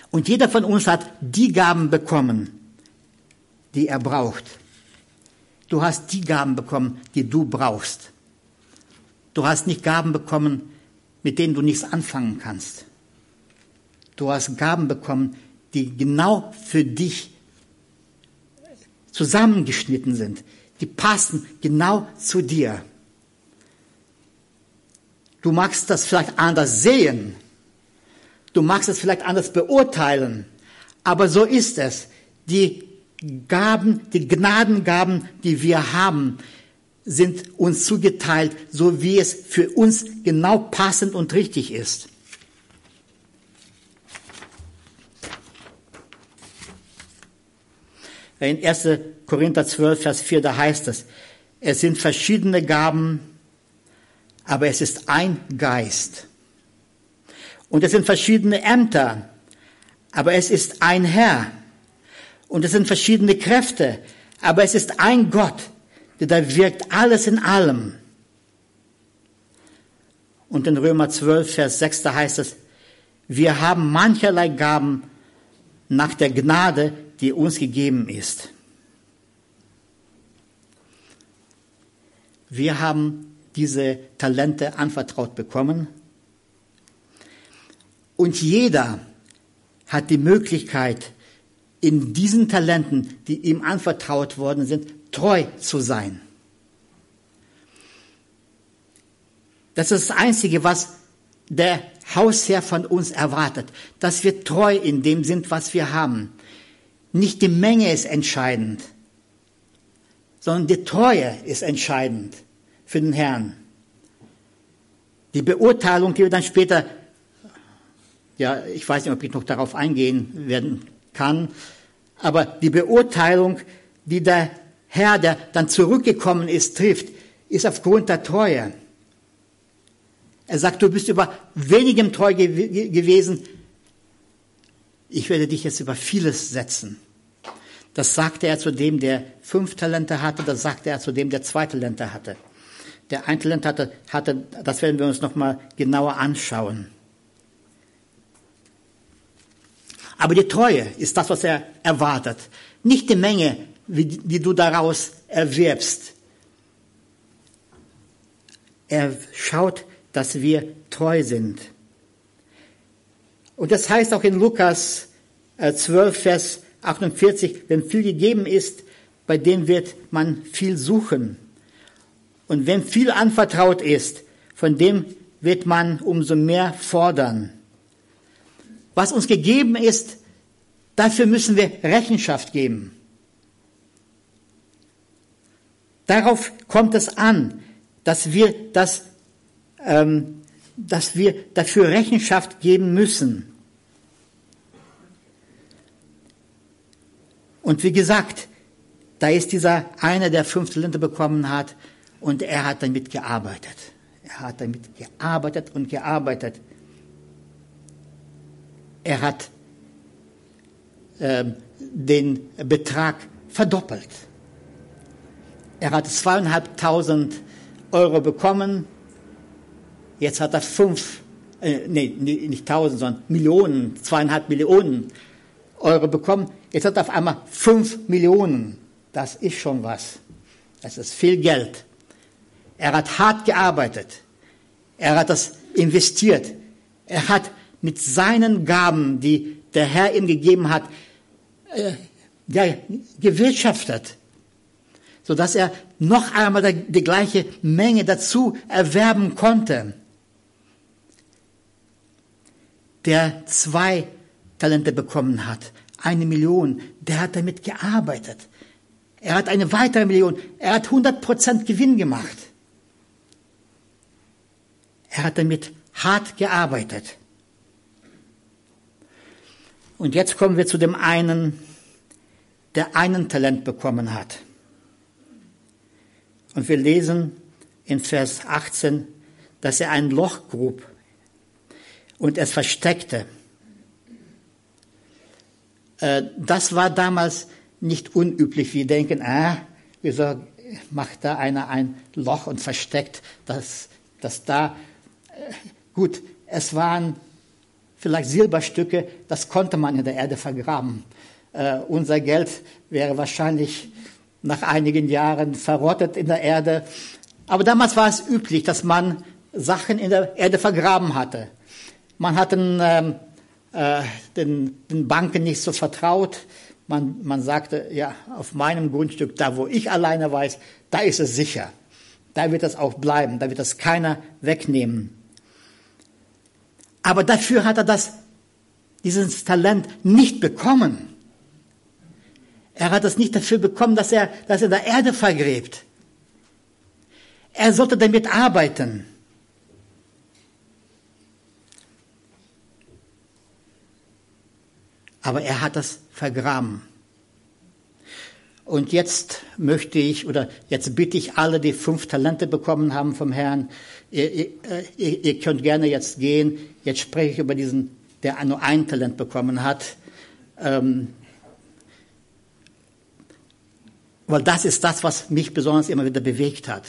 Und jeder von uns hat die Gaben bekommen, die er braucht. Du hast die Gaben bekommen, die du brauchst. Du hast nicht Gaben bekommen, mit denen du nichts anfangen kannst. Du hast Gaben bekommen, die genau für dich zusammengeschnitten sind. Die passen genau zu dir. Du magst das vielleicht anders sehen. Du magst es vielleicht anders beurteilen. Aber so ist es. Die Gaben, die Gnadengaben, die wir haben, sind uns zugeteilt, so wie es für uns genau passend und richtig ist. In 1. Korinther 12, Vers 4, da heißt es, es sind verschiedene Gaben, aber es ist ein Geist. Und es sind verschiedene Ämter, aber es ist ein Herr. Und es sind verschiedene Kräfte, aber es ist ein Gott, da wirkt alles in allem. Und in Römer 12, Vers 6, da heißt es, wir haben mancherlei Gaben nach der Gnade, die uns gegeben ist. Wir haben diese Talente anvertraut bekommen und jeder hat die Möglichkeit, in diesen Talenten, die ihm anvertraut worden sind, treu zu sein. Das ist das Einzige, was der Hausherr von uns erwartet, dass wir treu in dem sind, was wir haben. Nicht die Menge ist entscheidend, sondern die Treue ist entscheidend für den Herrn. Die Beurteilung, die wir dann später, ja, ich weiß nicht, ob ich noch darauf eingehen werden kann, aber die Beurteilung, die der Herr, der dann zurückgekommen ist, trifft, ist aufgrund der Treue. Er sagt, du bist über wenigem treu ge gewesen, ich werde dich jetzt über vieles setzen. Das sagte er zu dem, der fünf Talente hatte, das sagte er zu dem, der zwei Talente hatte. Der ein Talent hatte, hatte das werden wir uns nochmal genauer anschauen. Aber die Treue ist das, was er erwartet. Nicht die Menge, die du daraus erwirbst. Er schaut, dass wir treu sind. Und das heißt auch in Lukas 12, äh, Vers 48, wenn viel gegeben ist, bei dem wird man viel suchen. Und wenn viel anvertraut ist, von dem wird man umso mehr fordern. Was uns gegeben ist, dafür müssen wir Rechenschaft geben. Darauf kommt es an, dass wir das, ähm, dass wir dafür Rechenschaft geben müssen. Und wie gesagt, da ist dieser eine, der fünf Talente bekommen hat, und er hat damit gearbeitet. Er hat damit gearbeitet und gearbeitet. Er hat äh, den Betrag verdoppelt. Er hat zweieinhalbtausend Euro bekommen. Jetzt hat er fünf, äh, nee, nicht tausend, sondern Millionen, zweieinhalb Millionen Euro bekommen. Jetzt hat er auf einmal fünf Millionen. Das ist schon was. Das ist viel Geld. Er hat hart gearbeitet. Er hat das investiert. Er hat mit seinen Gaben, die der Herr ihm gegeben hat, äh, ja, gewirtschaftet, sodass er noch einmal die gleiche Menge dazu erwerben konnte. Der zwei Talente bekommen hat, eine Million, der hat damit gearbeitet. Er hat eine weitere Million, er hat 100% Gewinn gemacht. Er hat damit hart gearbeitet. Und jetzt kommen wir zu dem einen, der einen Talent bekommen hat. Und wir lesen in Vers 18, dass er ein Loch grub und es versteckte. Äh, das war damals nicht unüblich. Wir denken, ah, wieso macht da einer ein Loch und versteckt das, das da Gut, es waren vielleicht Silberstücke, das konnte man in der Erde vergraben. Äh, unser Geld wäre wahrscheinlich nach einigen Jahren verrottet in der Erde. Aber damals war es üblich, dass man Sachen in der Erde vergraben hatte. Man hat den, ähm, äh, den, den Banken nicht so vertraut. Man, man sagte, ja, auf meinem Grundstück, da wo ich alleine weiß, da ist es sicher. Da wird es auch bleiben, da wird es keiner wegnehmen. Aber dafür hat er das, dieses Talent nicht bekommen. Er hat es nicht dafür bekommen, dass er, dass er der Erde vergräbt. Er sollte damit arbeiten. Aber er hat das vergraben. Und jetzt möchte ich oder jetzt bitte ich alle, die fünf Talente bekommen haben vom Herrn, ihr, ihr, ihr könnt gerne jetzt gehen. Jetzt spreche ich über diesen, der nur ein Talent bekommen hat. Ähm, weil das ist das, was mich besonders immer wieder bewegt hat.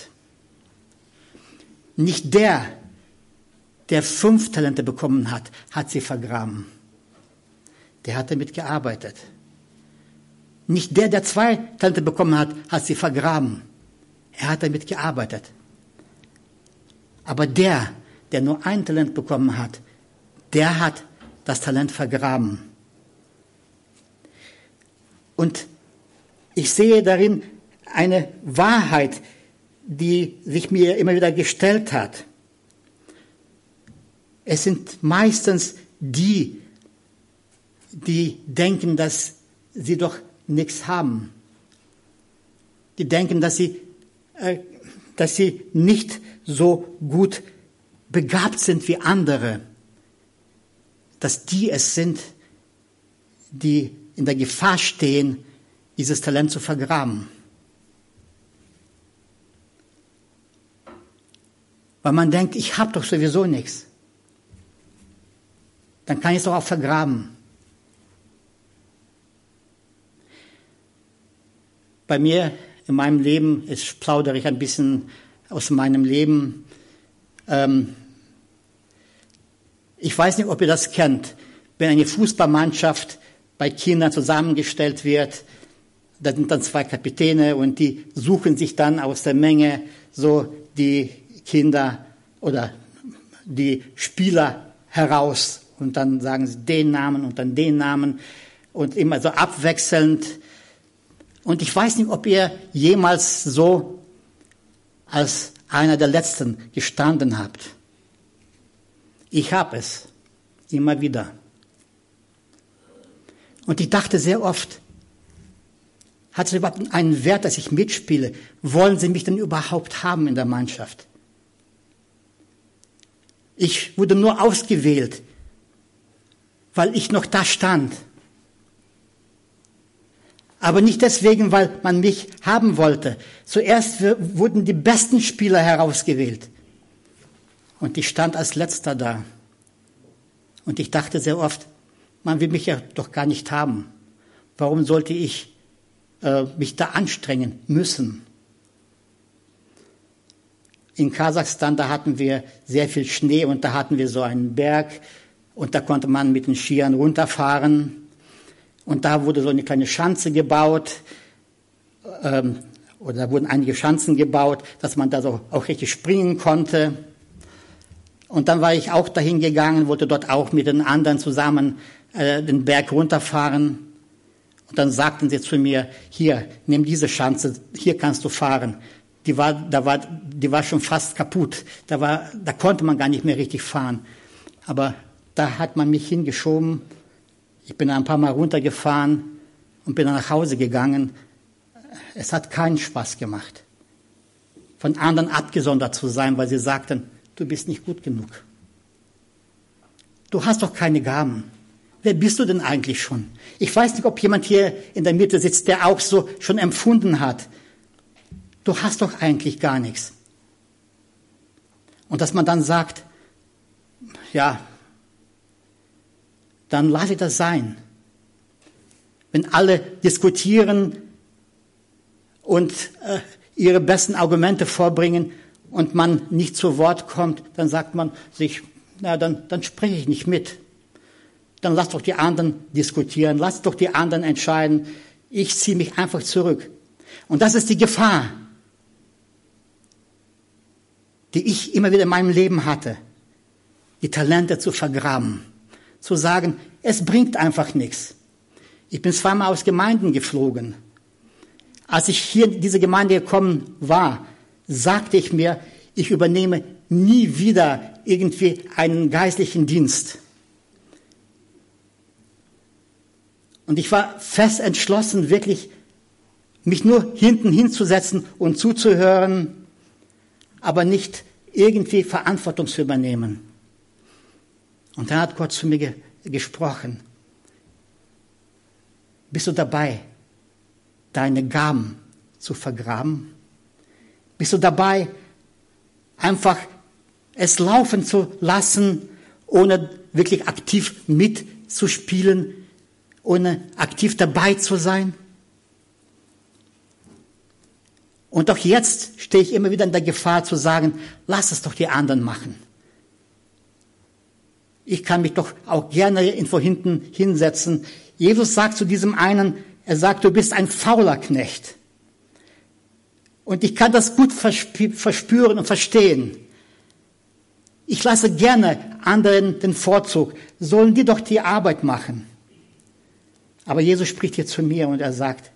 Nicht der, der fünf Talente bekommen hat, hat sie vergraben. Der hat damit gearbeitet. Nicht der, der zwei Talente bekommen hat, hat sie vergraben. Er hat damit gearbeitet. Aber der, der nur ein Talent bekommen hat, der hat das Talent vergraben. Und ich sehe darin eine Wahrheit, die sich mir immer wieder gestellt hat. Es sind meistens die, die denken, dass sie doch nichts haben. Die denken, dass sie, äh, dass sie nicht so gut begabt sind wie andere. Dass die es sind, die in der Gefahr stehen, dieses Talent zu vergraben. Weil man denkt, ich habe doch sowieso nichts. Dann kann ich es doch auch vergraben. Bei mir in meinem Leben, jetzt plaudere ich ein bisschen aus meinem Leben. Ähm, ich weiß nicht, ob ihr das kennt. Wenn eine Fußballmannschaft bei Kindern zusammengestellt wird, da sind dann zwei Kapitäne und die suchen sich dann aus der Menge so die Kinder oder die Spieler heraus und dann sagen sie den Namen und dann den Namen und immer so abwechselnd. Und ich weiß nicht, ob ihr jemals so als einer der Letzten gestanden habt. Ich habe es immer wieder. Und ich dachte sehr oft, hat es überhaupt einen Wert, dass ich mitspiele? Wollen Sie mich denn überhaupt haben in der Mannschaft? Ich wurde nur ausgewählt, weil ich noch da stand. Aber nicht deswegen, weil man mich haben wollte. Zuerst wurden die besten Spieler herausgewählt. Und ich stand als letzter da. Und ich dachte sehr oft, man will mich ja doch gar nicht haben. Warum sollte ich äh, mich da anstrengen müssen. In Kasachstan, da hatten wir sehr viel Schnee und da hatten wir so einen Berg und da konnte man mit den Skiern runterfahren. Und da wurde so eine kleine Schanze gebaut, ähm, oder da wurden einige Schanzen gebaut, dass man da so auch richtig springen konnte. Und dann war ich auch dahin gegangen, wollte dort auch mit den anderen zusammen äh, den Berg runterfahren. Und dann sagten sie zu mir, hier, nimm diese Schanze, hier kannst du fahren. Die war, da war, die war schon fast kaputt. Da war, da konnte man gar nicht mehr richtig fahren. Aber da hat man mich hingeschoben. Ich bin ein paar Mal runtergefahren und bin dann nach Hause gegangen. Es hat keinen Spaß gemacht, von anderen abgesondert zu sein, weil sie sagten, du bist nicht gut genug. Du hast doch keine Gaben. Wer bist du denn eigentlich schon? Ich weiß nicht, ob jemand hier in der Mitte sitzt, der auch so schon empfunden hat. Du hast doch eigentlich gar nichts. Und dass man dann sagt, ja, dann lasse das sein. Wenn alle diskutieren und äh, ihre besten Argumente vorbringen und man nicht zu Wort kommt, dann sagt man sich, na, dann, dann spreche ich nicht mit dann lass doch die anderen diskutieren, lass doch die anderen entscheiden. Ich ziehe mich einfach zurück. Und das ist die Gefahr, die ich immer wieder in meinem Leben hatte, die Talente zu vergraben, zu sagen, es bringt einfach nichts. Ich bin zweimal aus Gemeinden geflogen. Als ich hier in diese Gemeinde gekommen war, sagte ich mir, ich übernehme nie wieder irgendwie einen geistlichen Dienst. Und ich war fest entschlossen, wirklich mich nur hinten hinzusetzen und zuzuhören, aber nicht irgendwie Verantwortung zu übernehmen. Und dann hat Gott zu mir ge gesprochen. Bist du dabei, deine Gaben zu vergraben? Bist du dabei, einfach es laufen zu lassen, ohne wirklich aktiv mitzuspielen, ohne aktiv dabei zu sein. Und auch jetzt stehe ich immer wieder in der Gefahr zu sagen, lass es doch die anderen machen. Ich kann mich doch auch gerne irgendwo hinten hinsetzen. Jesus sagt zu diesem einen, er sagt, du bist ein fauler Knecht. Und ich kann das gut verspüren und verstehen. Ich lasse gerne anderen den Vorzug. Sollen die doch die Arbeit machen. Aber Jesus spricht hier zu mir und er sagt,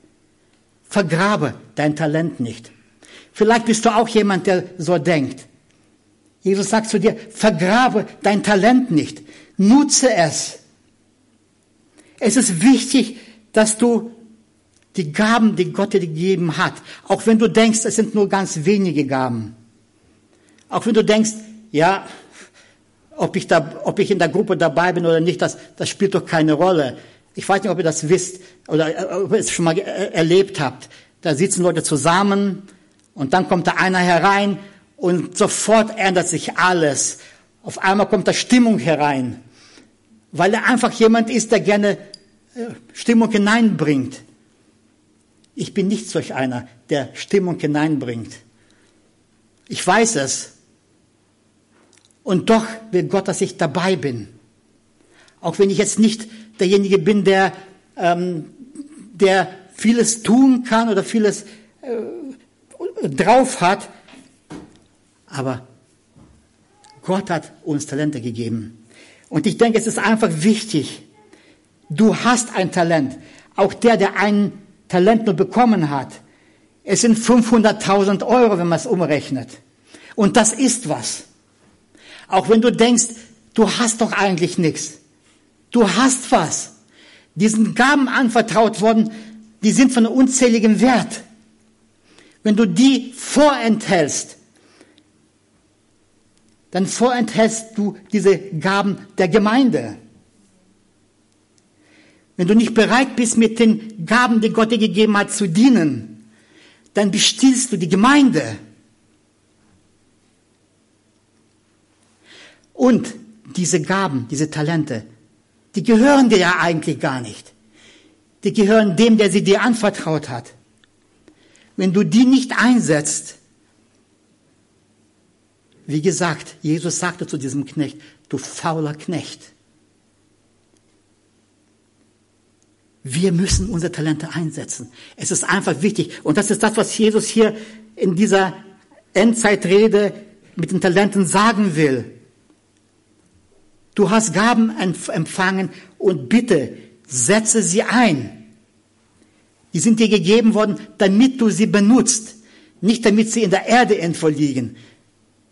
vergrabe dein Talent nicht. Vielleicht bist du auch jemand, der so denkt. Jesus sagt zu dir, vergrabe dein Talent nicht. Nutze es. Es ist wichtig, dass du die Gaben, die Gott dir gegeben hat, auch wenn du denkst, es sind nur ganz wenige Gaben. Auch wenn du denkst, ja, ob ich, da, ob ich in der Gruppe dabei bin oder nicht, das, das spielt doch keine Rolle. Ich weiß nicht, ob ihr das wisst oder äh, ob ihr es schon mal erlebt habt. Da sitzen Leute zusammen und dann kommt da einer herein und sofort ändert sich alles. Auf einmal kommt da Stimmung herein, weil er einfach jemand ist, der gerne äh, Stimmung hineinbringt. Ich bin nicht solch einer, der Stimmung hineinbringt. Ich weiß es. Und doch will Gott, dass ich dabei bin. Auch wenn ich jetzt nicht derjenige bin, der, ähm, der vieles tun kann oder vieles äh, drauf hat. Aber Gott hat uns Talente gegeben. Und ich denke, es ist einfach wichtig. Du hast ein Talent. Auch der, der ein Talent nur bekommen hat. Es sind 500.000 Euro, wenn man es umrechnet. Und das ist was. Auch wenn du denkst, du hast doch eigentlich nichts. Du hast was. Diesen Gaben anvertraut worden, die sind von unzähligem Wert. Wenn du die vorenthältst, dann vorenthältst du diese Gaben der Gemeinde. Wenn du nicht bereit bist, mit den Gaben, die Gott dir gegeben hat, zu dienen, dann bestiehlst du die Gemeinde. Und diese Gaben, diese Talente, die gehören dir ja eigentlich gar nicht. Die gehören dem, der sie dir anvertraut hat. Wenn du die nicht einsetzt, wie gesagt, Jesus sagte zu diesem Knecht, du fauler Knecht. Wir müssen unsere Talente einsetzen. Es ist einfach wichtig. Und das ist das, was Jesus hier in dieser Endzeitrede mit den Talenten sagen will. Du hast Gaben empfangen und bitte setze sie ein. Die sind dir gegeben worden, damit du sie benutzt, nicht damit sie in der Erde irgendwo liegen.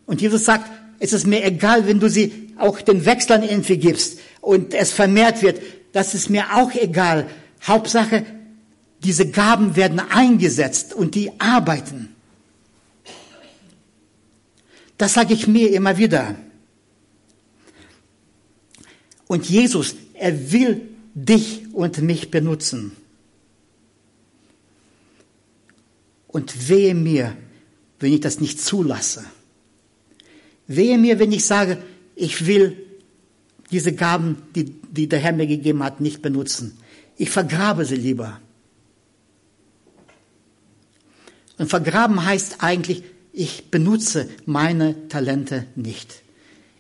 Und Jesus sagt, es ist mir egal, wenn du sie auch den Wechslern irgendwie gibst und es vermehrt wird. Das ist mir auch egal. Hauptsache, diese Gaben werden eingesetzt und die arbeiten. Das sage ich mir immer wieder. Und Jesus, er will dich und mich benutzen. Und wehe mir, wenn ich das nicht zulasse. Wehe mir, wenn ich sage, ich will diese Gaben, die, die der Herr mir gegeben hat, nicht benutzen. Ich vergrabe sie lieber. Und vergraben heißt eigentlich, ich benutze meine Talente nicht.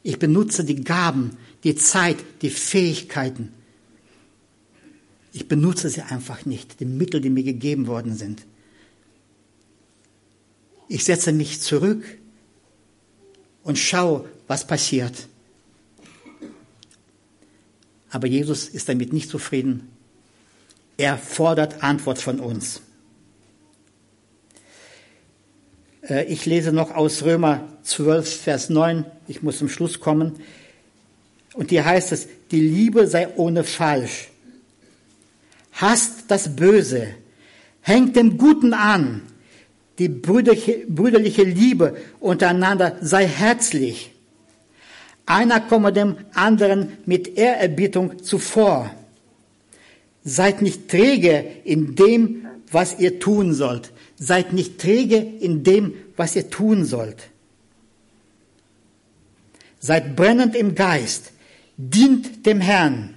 Ich benutze die Gaben, die Zeit, die Fähigkeiten Ich benutze sie einfach nicht, die Mittel, die mir gegeben worden sind. Ich setze mich zurück und schaue, was passiert. Aber Jesus ist damit nicht zufrieden. Er fordert Antwort von uns. Äh, ich lese noch aus Römer 12, Vers 9. Ich muss zum Schluss kommen. Und hier heißt es, die Liebe sei ohne Falsch. Hasst das Böse. Hängt dem Guten an. Die brüderliche, brüderliche Liebe untereinander sei herzlich. Einer komme dem anderen mit Ehrerbietung zuvor. Seid nicht träge in dem, was ihr tun sollt. Seid nicht träge in dem, was ihr tun sollt. Seid brennend im Geist. Dient dem Herrn.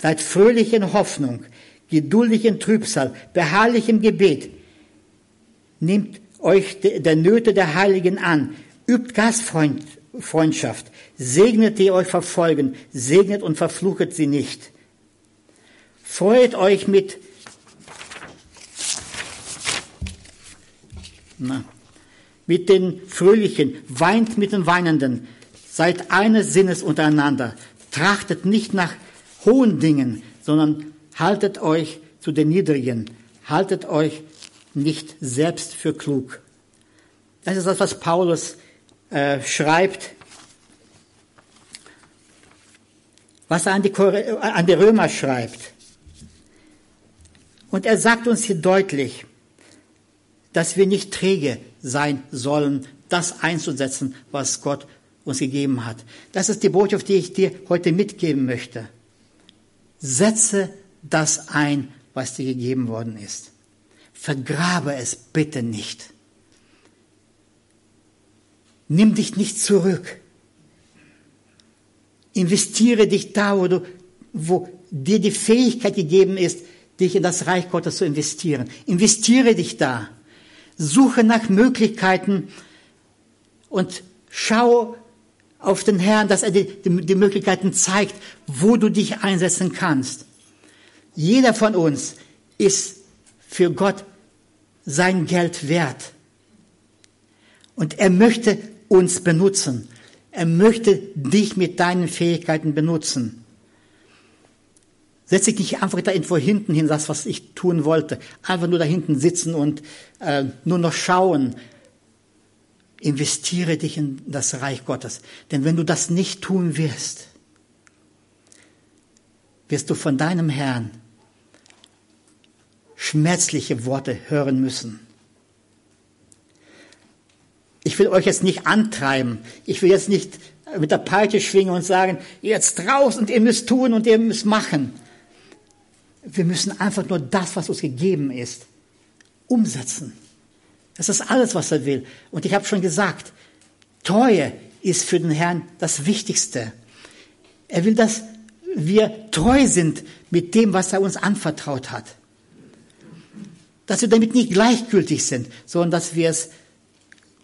Seid fröhlich in Hoffnung, geduldig in Trübsal, beharrlich im Gebet. Nehmt euch der Nöte der Heiligen an. Übt Gastfreundschaft. Segnet die euch verfolgen. Segnet und verfluchet sie nicht. Freut euch mit Na. Mit den Fröhlichen, weint mit den Weinenden, seid eines Sinnes untereinander, trachtet nicht nach hohen Dingen, sondern haltet euch zu den Niedrigen, haltet euch nicht selbst für klug. Das ist das, was Paulus äh, schreibt, was er an die, an die Römer schreibt. Und er sagt uns hier deutlich, dass wir nicht träge sein sollen, das einzusetzen, was Gott uns gegeben hat. Das ist die Botschaft, die ich dir heute mitgeben möchte. Setze das ein, was dir gegeben worden ist. Vergrabe es bitte nicht. Nimm dich nicht zurück. Investiere dich da, wo, du, wo dir die Fähigkeit gegeben ist, dich in das Reich Gottes zu investieren. Investiere dich da. Suche nach Möglichkeiten und schau auf den Herrn, dass er die, die Möglichkeiten zeigt, wo du dich einsetzen kannst. Jeder von uns ist für Gott sein Geld wert. Und er möchte uns benutzen. Er möchte dich mit deinen Fähigkeiten benutzen. Setz dich nicht einfach da irgendwo hinten hin, das, was ich tun wollte. Einfach nur da hinten sitzen und äh, nur noch schauen. Investiere dich in das Reich Gottes. Denn wenn du das nicht tun wirst, wirst du von deinem Herrn schmerzliche Worte hören müssen. Ich will euch jetzt nicht antreiben. Ich will jetzt nicht mit der Peitsche schwingen und sagen, jetzt raus und ihr müsst tun und ihr müsst machen. Wir müssen einfach nur das, was uns gegeben ist, umsetzen. Das ist alles, was er will. Und ich habe schon gesagt, Treue ist für den Herrn das Wichtigste. Er will, dass wir treu sind mit dem, was er uns anvertraut hat. Dass wir damit nicht gleichgültig sind, sondern dass wir es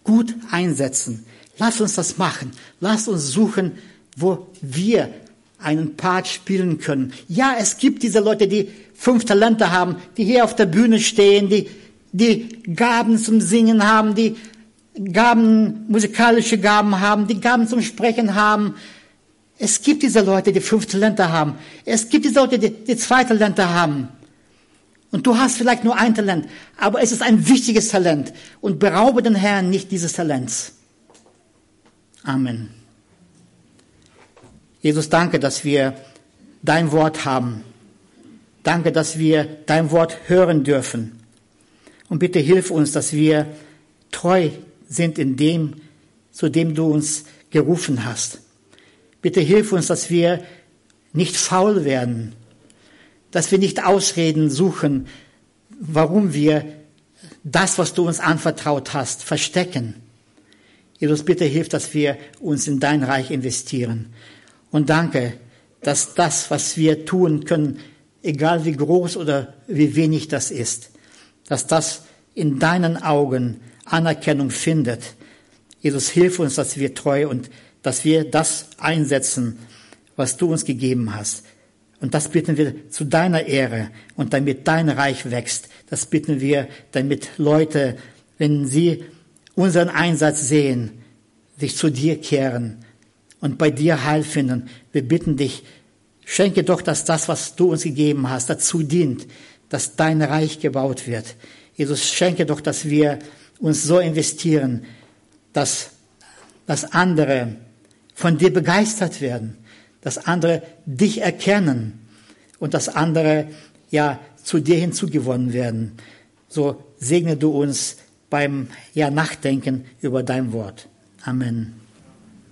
gut einsetzen. Lass uns das machen. Lass uns suchen, wo wir einen Part spielen können. Ja, es gibt diese Leute, die fünf Talente haben, die hier auf der Bühne stehen, die, die Gaben zum Singen haben, die Gaben, musikalische Gaben haben, die Gaben zum Sprechen haben. Es gibt diese Leute, die fünf Talente haben. Es gibt diese Leute, die, die zwei Talente haben. Und du hast vielleicht nur ein Talent, aber es ist ein wichtiges Talent. Und beraube den Herrn nicht dieses Talents. Amen. Jesus, danke, dass wir dein Wort haben. Danke, dass wir dein Wort hören dürfen. Und bitte hilf uns, dass wir treu sind in dem, zu dem du uns gerufen hast. Bitte hilf uns, dass wir nicht faul werden, dass wir nicht Ausreden suchen, warum wir das, was du uns anvertraut hast, verstecken. Jesus, bitte hilf, dass wir uns in dein Reich investieren. Und danke, dass das, was wir tun können, egal wie groß oder wie wenig das ist, dass das in deinen Augen Anerkennung findet. Jesus, hilf uns, dass wir treu und dass wir das einsetzen, was du uns gegeben hast. Und das bitten wir zu deiner Ehre und damit dein Reich wächst. Das bitten wir, damit Leute, wenn sie unseren Einsatz sehen, sich zu dir kehren und bei dir Heil finden. Wir bitten dich, schenke doch, dass das, was du uns gegeben hast, dazu dient, dass dein Reich gebaut wird. Jesus, schenke doch, dass wir uns so investieren, dass, dass andere von dir begeistert werden, dass andere dich erkennen und dass andere ja zu dir hinzugewonnen werden. So segne du uns beim ja Nachdenken über dein Wort. Amen.